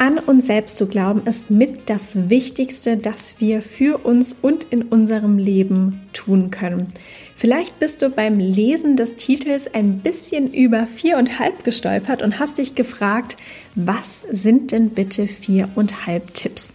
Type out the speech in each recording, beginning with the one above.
An uns selbst zu glauben ist mit das Wichtigste, das wir für uns und in unserem Leben tun können. Vielleicht bist du beim Lesen des Titels ein bisschen über viereinhalb gestolpert und hast dich gefragt, was sind denn bitte viereinhalb Tipps?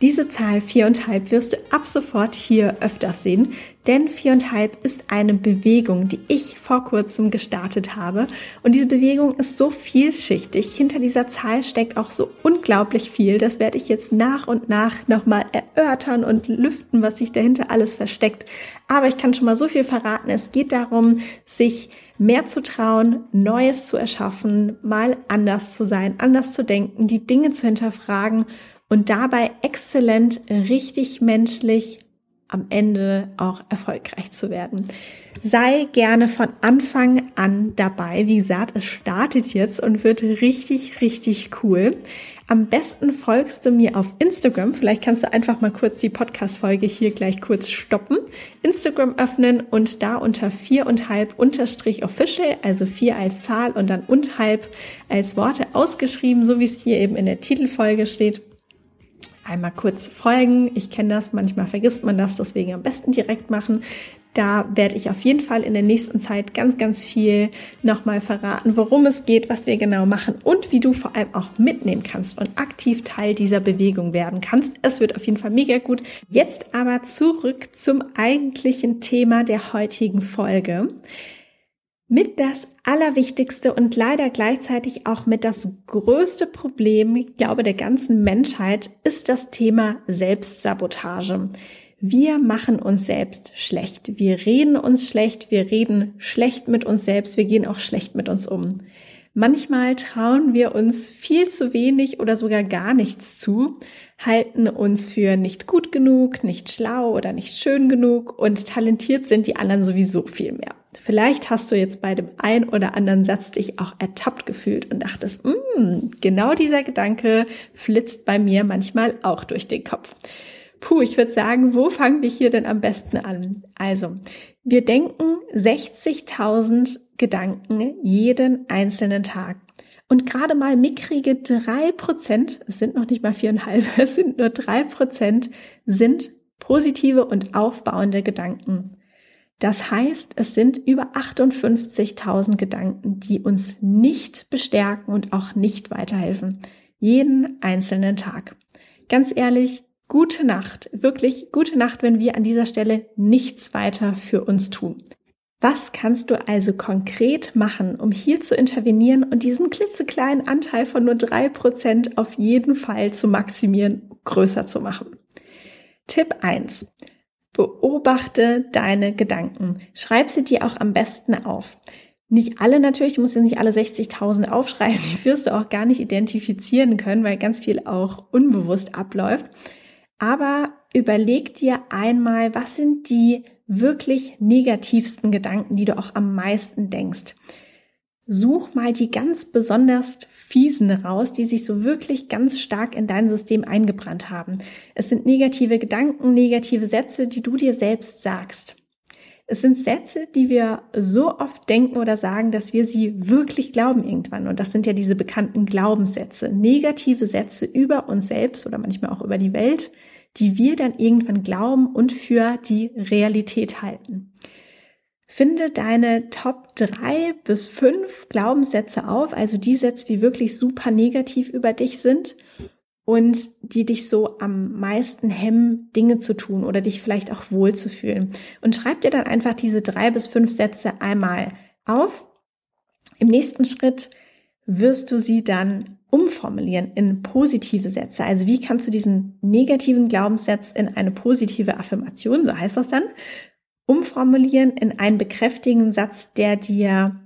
Diese Zahl viereinhalb wirst du ab sofort hier öfters sehen, denn viereinhalb ist eine Bewegung, die ich vor kurzem gestartet habe. Und diese Bewegung ist so vielschichtig. Hinter dieser Zahl steckt auch so unglaublich viel. Das werde ich jetzt nach und nach nochmal erörtern und lüften, was sich dahinter alles versteckt. Aber ich kann schon mal so viel verraten. Es geht darum, sich mehr zu trauen, Neues zu erschaffen, mal anders zu sein, anders zu denken, die Dinge zu hinterfragen und dabei exzellent, richtig menschlich am Ende auch erfolgreich zu werden. Sei gerne von Anfang an dabei. Wie gesagt, es startet jetzt und wird richtig, richtig cool. Am besten folgst du mir auf Instagram. Vielleicht kannst du einfach mal kurz die Podcast-Folge hier gleich kurz stoppen. Instagram öffnen und da unter vier und halb unterstrich official, also vier als Zahl und dann und halb als Worte ausgeschrieben, so wie es hier eben in der Titelfolge steht einmal kurz folgen. Ich kenne das, manchmal vergisst man das, deswegen am besten direkt machen. Da werde ich auf jeden Fall in der nächsten Zeit ganz, ganz viel nochmal verraten, worum es geht, was wir genau machen und wie du vor allem auch mitnehmen kannst und aktiv Teil dieser Bewegung werden kannst. Es wird auf jeden Fall mega gut. Jetzt aber zurück zum eigentlichen Thema der heutigen Folge. Mit das Allerwichtigste und leider gleichzeitig auch mit das größte Problem, ich glaube, der ganzen Menschheit ist das Thema Selbstsabotage. Wir machen uns selbst schlecht. Wir reden uns schlecht. Wir reden schlecht mit uns selbst. Wir gehen auch schlecht mit uns um. Manchmal trauen wir uns viel zu wenig oder sogar gar nichts zu, halten uns für nicht gut genug, nicht schlau oder nicht schön genug und talentiert sind die anderen sowieso viel mehr. Vielleicht hast du jetzt bei dem ein oder anderen Satz dich auch ertappt gefühlt und dachtest, mm, genau dieser Gedanke flitzt bei mir manchmal auch durch den Kopf. Puh, ich würde sagen, wo fangen wir hier denn am besten an? Also, wir denken 60.000 Gedanken jeden einzelnen Tag. Und gerade mal mickrige drei Prozent, es sind noch nicht mal viereinhalb, es sind nur drei Prozent, sind positive und aufbauende Gedanken. Das heißt, es sind über 58.000 Gedanken, die uns nicht bestärken und auch nicht weiterhelfen. Jeden einzelnen Tag. Ganz ehrlich, gute Nacht. Wirklich gute Nacht, wenn wir an dieser Stelle nichts weiter für uns tun. Was kannst du also konkret machen, um hier zu intervenieren und diesen klitzekleinen Anteil von nur drei Prozent auf jeden Fall zu maximieren, größer zu machen? Tipp eins: Beobachte deine Gedanken. Schreib sie dir auch am besten auf. Nicht alle natürlich, du musst jetzt nicht alle 60.000 aufschreiben, die wirst du auch gar nicht identifizieren können, weil ganz viel auch unbewusst abläuft. Aber überleg dir einmal, was sind die wirklich negativsten Gedanken, die du auch am meisten denkst. Such mal die ganz besonders fiesen raus, die sich so wirklich ganz stark in dein System eingebrannt haben. Es sind negative Gedanken, negative Sätze, die du dir selbst sagst. Es sind Sätze, die wir so oft denken oder sagen, dass wir sie wirklich glauben irgendwann. Und das sind ja diese bekannten Glaubenssätze, negative Sätze über uns selbst oder manchmal auch über die Welt, die wir dann irgendwann glauben und für die Realität halten. Finde deine Top drei bis fünf Glaubenssätze auf, also die Sätze, die wirklich super negativ über dich sind und die dich so am meisten hemmen, Dinge zu tun oder dich vielleicht auch wohlzufühlen. Und schreib dir dann einfach diese drei bis fünf Sätze einmal auf. Im nächsten Schritt wirst du sie dann umformulieren in positive Sätze. Also wie kannst du diesen negativen Glaubenssatz in eine positive Affirmation, so heißt das dann, umformulieren in einen bekräftigenden Satz, der dir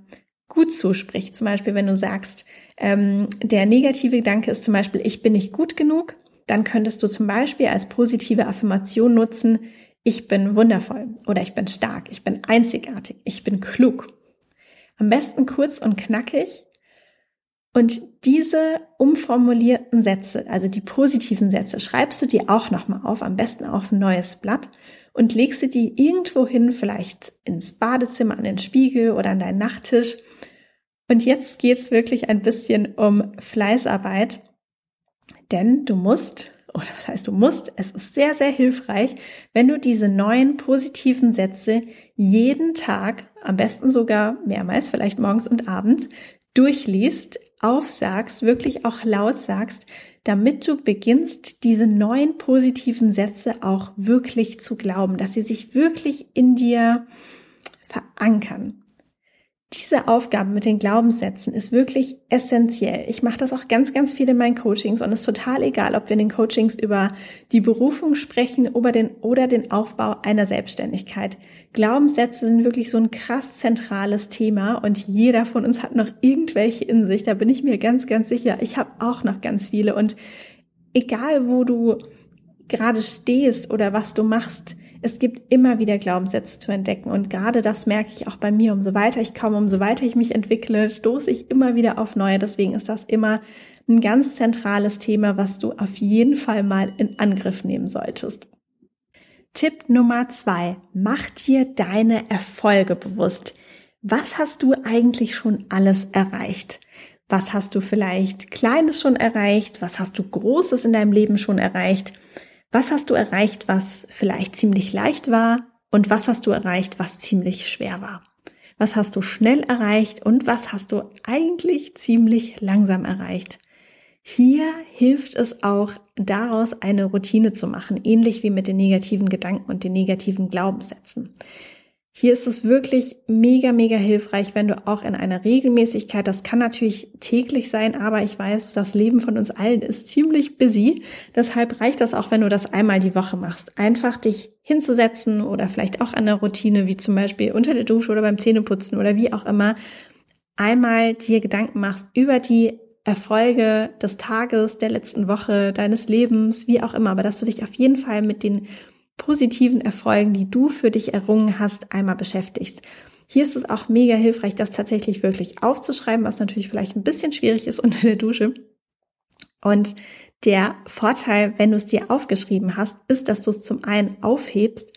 gut zuspricht. Zum Beispiel, wenn du sagst, ähm, der negative Gedanke ist zum Beispiel, ich bin nicht gut genug, dann könntest du zum Beispiel als positive Affirmation nutzen, ich bin wundervoll oder ich bin stark, ich bin einzigartig, ich bin klug. Am besten kurz und knackig Und diese umformulierten Sätze, also die positiven Sätze, schreibst du dir auch nochmal auf, am besten auf ein neues Blatt und legst sie die irgendwo hin, vielleicht ins Badezimmer, an den Spiegel oder an deinen Nachttisch. Und jetzt geht's wirklich ein bisschen um Fleißarbeit, denn du musst, oder was heißt du musst, es ist sehr, sehr hilfreich, wenn du diese neuen positiven Sätze jeden Tag, am besten sogar mehrmals, vielleicht morgens und abends, durchliest, aufsagst, wirklich auch laut sagst, damit du beginnst, diese neuen positiven Sätze auch wirklich zu glauben, dass sie sich wirklich in dir verankern. Diese Aufgabe mit den Glaubenssätzen ist wirklich essentiell. Ich mache das auch ganz, ganz viel in meinen Coachings und es ist total egal, ob wir in den Coachings über die Berufung sprechen oder den, oder den Aufbau einer Selbstständigkeit. Glaubenssätze sind wirklich so ein krass zentrales Thema und jeder von uns hat noch irgendwelche in sich. Da bin ich mir ganz, ganz sicher. Ich habe auch noch ganz viele und egal wo du gerade stehst oder was du machst, es gibt immer wieder Glaubenssätze zu entdecken. Und gerade das merke ich auch bei mir. Umso weiter ich komme, umso weiter ich mich entwickle, stoße ich immer wieder auf neue. Deswegen ist das immer ein ganz zentrales Thema, was du auf jeden Fall mal in Angriff nehmen solltest. Tipp Nummer zwei. Mach dir deine Erfolge bewusst. Was hast du eigentlich schon alles erreicht? Was hast du vielleicht Kleines schon erreicht? Was hast du Großes in deinem Leben schon erreicht? Was hast du erreicht, was vielleicht ziemlich leicht war? Und was hast du erreicht, was ziemlich schwer war? Was hast du schnell erreicht und was hast du eigentlich ziemlich langsam erreicht? Hier hilft es auch, daraus eine Routine zu machen, ähnlich wie mit den negativen Gedanken und den negativen Glaubenssätzen. Hier ist es wirklich mega, mega hilfreich, wenn du auch in einer Regelmäßigkeit, das kann natürlich täglich sein, aber ich weiß, das Leben von uns allen ist ziemlich busy. Deshalb reicht das auch, wenn du das einmal die Woche machst. Einfach dich hinzusetzen oder vielleicht auch an der Routine, wie zum Beispiel unter der Dusche oder beim Zähneputzen oder wie auch immer, einmal dir Gedanken machst über die Erfolge des Tages, der letzten Woche, deines Lebens, wie auch immer, aber dass du dich auf jeden Fall mit den positiven Erfolgen, die du für dich errungen hast, einmal beschäftigst. Hier ist es auch mega hilfreich, das tatsächlich wirklich aufzuschreiben, was natürlich vielleicht ein bisschen schwierig ist unter der Dusche. Und der Vorteil, wenn du es dir aufgeschrieben hast, ist, dass du es zum einen aufhebst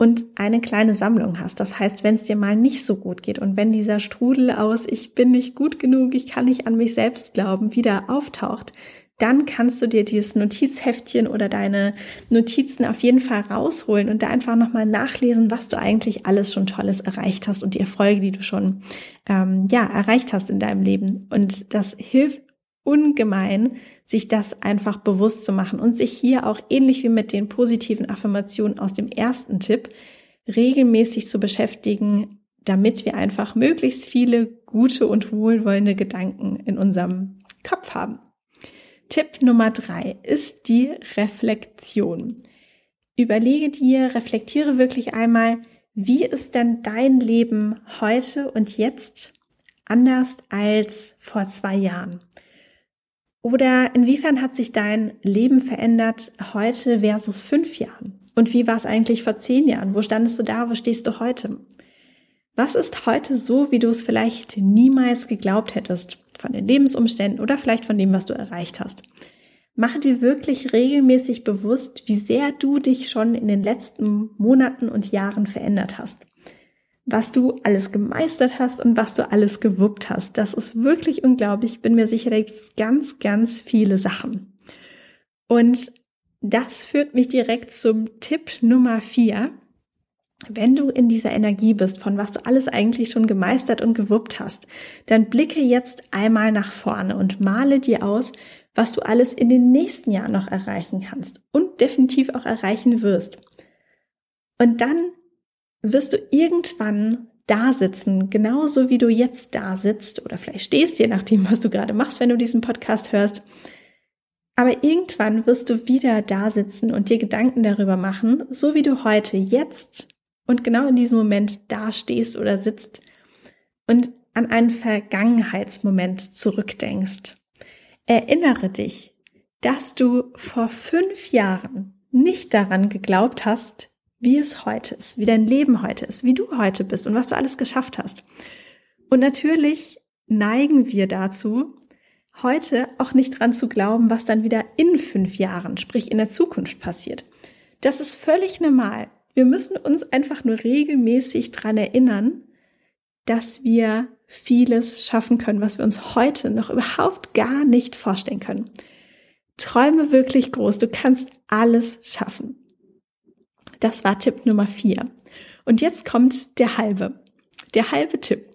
und eine kleine Sammlung hast. Das heißt, wenn es dir mal nicht so gut geht und wenn dieser Strudel aus ich bin nicht gut genug, ich kann nicht an mich selbst glauben, wieder auftaucht, dann kannst du dir dieses Notizheftchen oder deine Notizen auf jeden Fall rausholen und da einfach nochmal nachlesen, was du eigentlich alles schon Tolles erreicht hast und die Erfolge, die du schon ähm, ja erreicht hast in deinem Leben. Und das hilft ungemein, sich das einfach bewusst zu machen und sich hier auch ähnlich wie mit den positiven Affirmationen aus dem ersten Tipp regelmäßig zu beschäftigen, damit wir einfach möglichst viele gute und wohlwollende Gedanken in unserem Kopf haben. Tipp Nummer drei ist die Reflexion. Überlege dir, reflektiere wirklich einmal, wie ist denn dein Leben heute und jetzt anders als vor zwei Jahren? Oder inwiefern hat sich dein Leben verändert heute versus fünf Jahren? Und wie war es eigentlich vor zehn Jahren? Wo standest du da? Wo stehst du heute? Was ist heute so, wie du es vielleicht niemals geglaubt hättest? Von den Lebensumständen oder vielleicht von dem, was du erreicht hast. Mache dir wirklich regelmäßig bewusst, wie sehr du dich schon in den letzten Monaten und Jahren verändert hast. Was du alles gemeistert hast und was du alles gewuppt hast. Das ist wirklich unglaublich. Ich bin mir sicher, da gibt es ganz, ganz viele Sachen. Und das führt mich direkt zum Tipp Nummer vier wenn du in dieser Energie bist, von was du alles eigentlich schon gemeistert und gewuppt hast, dann blicke jetzt einmal nach vorne und male dir aus, was du alles in den nächsten Jahren noch erreichen kannst und definitiv auch erreichen wirst. Und dann wirst du irgendwann da sitzen, genauso wie du jetzt da sitzt oder vielleicht stehst, je nachdem, was du gerade machst, wenn du diesen Podcast hörst. Aber irgendwann wirst du wieder da sitzen und dir Gedanken darüber machen, so wie du heute jetzt und genau in diesem Moment da stehst oder sitzt und an einen Vergangenheitsmoment zurückdenkst. Erinnere dich, dass du vor fünf Jahren nicht daran geglaubt hast, wie es heute ist, wie dein Leben heute ist, wie du heute bist und was du alles geschafft hast. Und natürlich neigen wir dazu, heute auch nicht dran zu glauben, was dann wieder in fünf Jahren, sprich in der Zukunft passiert. Das ist völlig normal. Wir müssen uns einfach nur regelmäßig dran erinnern, dass wir vieles schaffen können, was wir uns heute noch überhaupt gar nicht vorstellen können. Träume wirklich groß. Du kannst alles schaffen. Das war Tipp Nummer vier. Und jetzt kommt der halbe. Der halbe Tipp.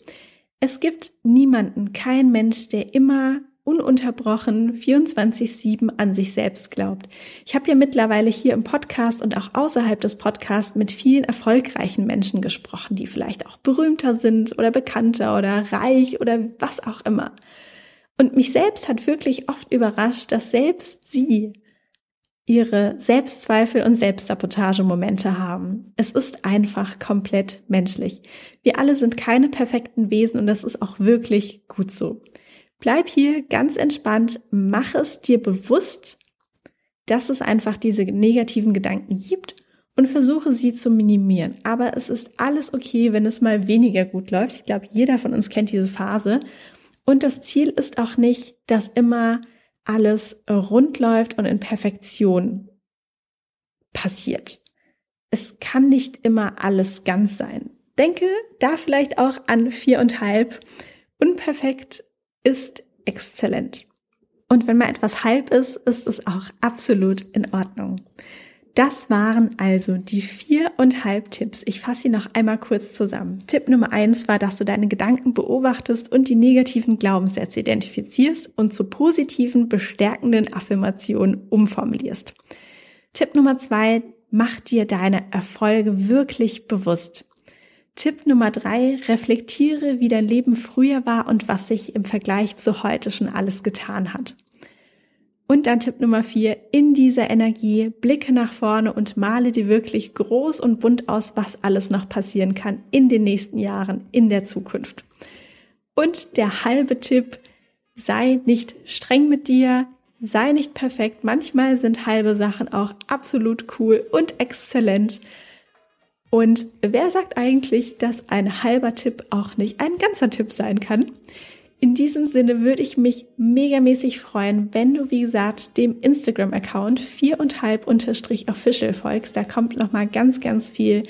Es gibt niemanden, kein Mensch, der immer ununterbrochen 24-7 an sich selbst glaubt. Ich habe ja mittlerweile hier im Podcast und auch außerhalb des Podcasts mit vielen erfolgreichen Menschen gesprochen, die vielleicht auch berühmter sind oder bekannter oder reich oder was auch immer. Und mich selbst hat wirklich oft überrascht, dass selbst sie ihre Selbstzweifel und Selbstsabotagemomente haben. Es ist einfach komplett menschlich. Wir alle sind keine perfekten Wesen und das ist auch wirklich gut so. Bleib hier ganz entspannt, mach es dir bewusst, dass es einfach diese negativen Gedanken gibt und versuche sie zu minimieren. Aber es ist alles okay, wenn es mal weniger gut läuft. Ich glaube, jeder von uns kennt diese Phase. Und das Ziel ist auch nicht, dass immer alles rund läuft und in Perfektion passiert. Es kann nicht immer alles ganz sein. Denke da vielleicht auch an viereinhalb. Unperfekt ist exzellent. Und wenn mal etwas halb ist, ist es auch absolut in Ordnung. Das waren also die viereinhalb Tipps. Ich fasse sie noch einmal kurz zusammen. Tipp Nummer eins war, dass du deine Gedanken beobachtest und die negativen Glaubenssätze identifizierst und zu positiven, bestärkenden Affirmationen umformulierst. Tipp Nummer zwei, mach dir deine Erfolge wirklich bewusst. Tipp Nummer drei, reflektiere, wie dein Leben früher war und was sich im Vergleich zu heute schon alles getan hat. Und dann Tipp Nummer vier, in dieser Energie blicke nach vorne und male dir wirklich groß und bunt aus, was alles noch passieren kann in den nächsten Jahren, in der Zukunft. Und der halbe Tipp, sei nicht streng mit dir, sei nicht perfekt. Manchmal sind halbe Sachen auch absolut cool und exzellent. Und wer sagt eigentlich, dass ein halber Tipp auch nicht ein ganzer Tipp sein kann? In diesem Sinne würde ich mich megamäßig freuen, wenn du, wie gesagt, dem Instagram-Account 4,5-official folgst. Da kommt nochmal ganz, ganz viel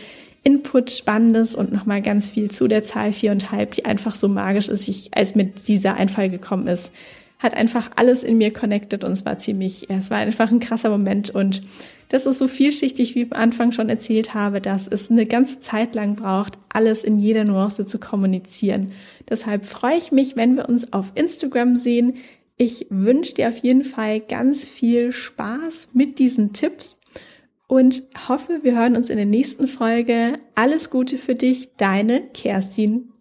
Input, Spannendes und nochmal ganz viel zu der Zahl 4,5, die einfach so magisch ist, ich, als mit dieser Einfall gekommen ist. Hat einfach alles in mir connected und es war ziemlich, es war einfach ein krasser Moment und das ist so vielschichtig, wie ich am Anfang schon erzählt habe, dass es eine ganze Zeit lang braucht, alles in jeder Nuance zu kommunizieren. Deshalb freue ich mich, wenn wir uns auf Instagram sehen. Ich wünsche dir auf jeden Fall ganz viel Spaß mit diesen Tipps und hoffe, wir hören uns in der nächsten Folge. Alles Gute für dich, deine Kerstin.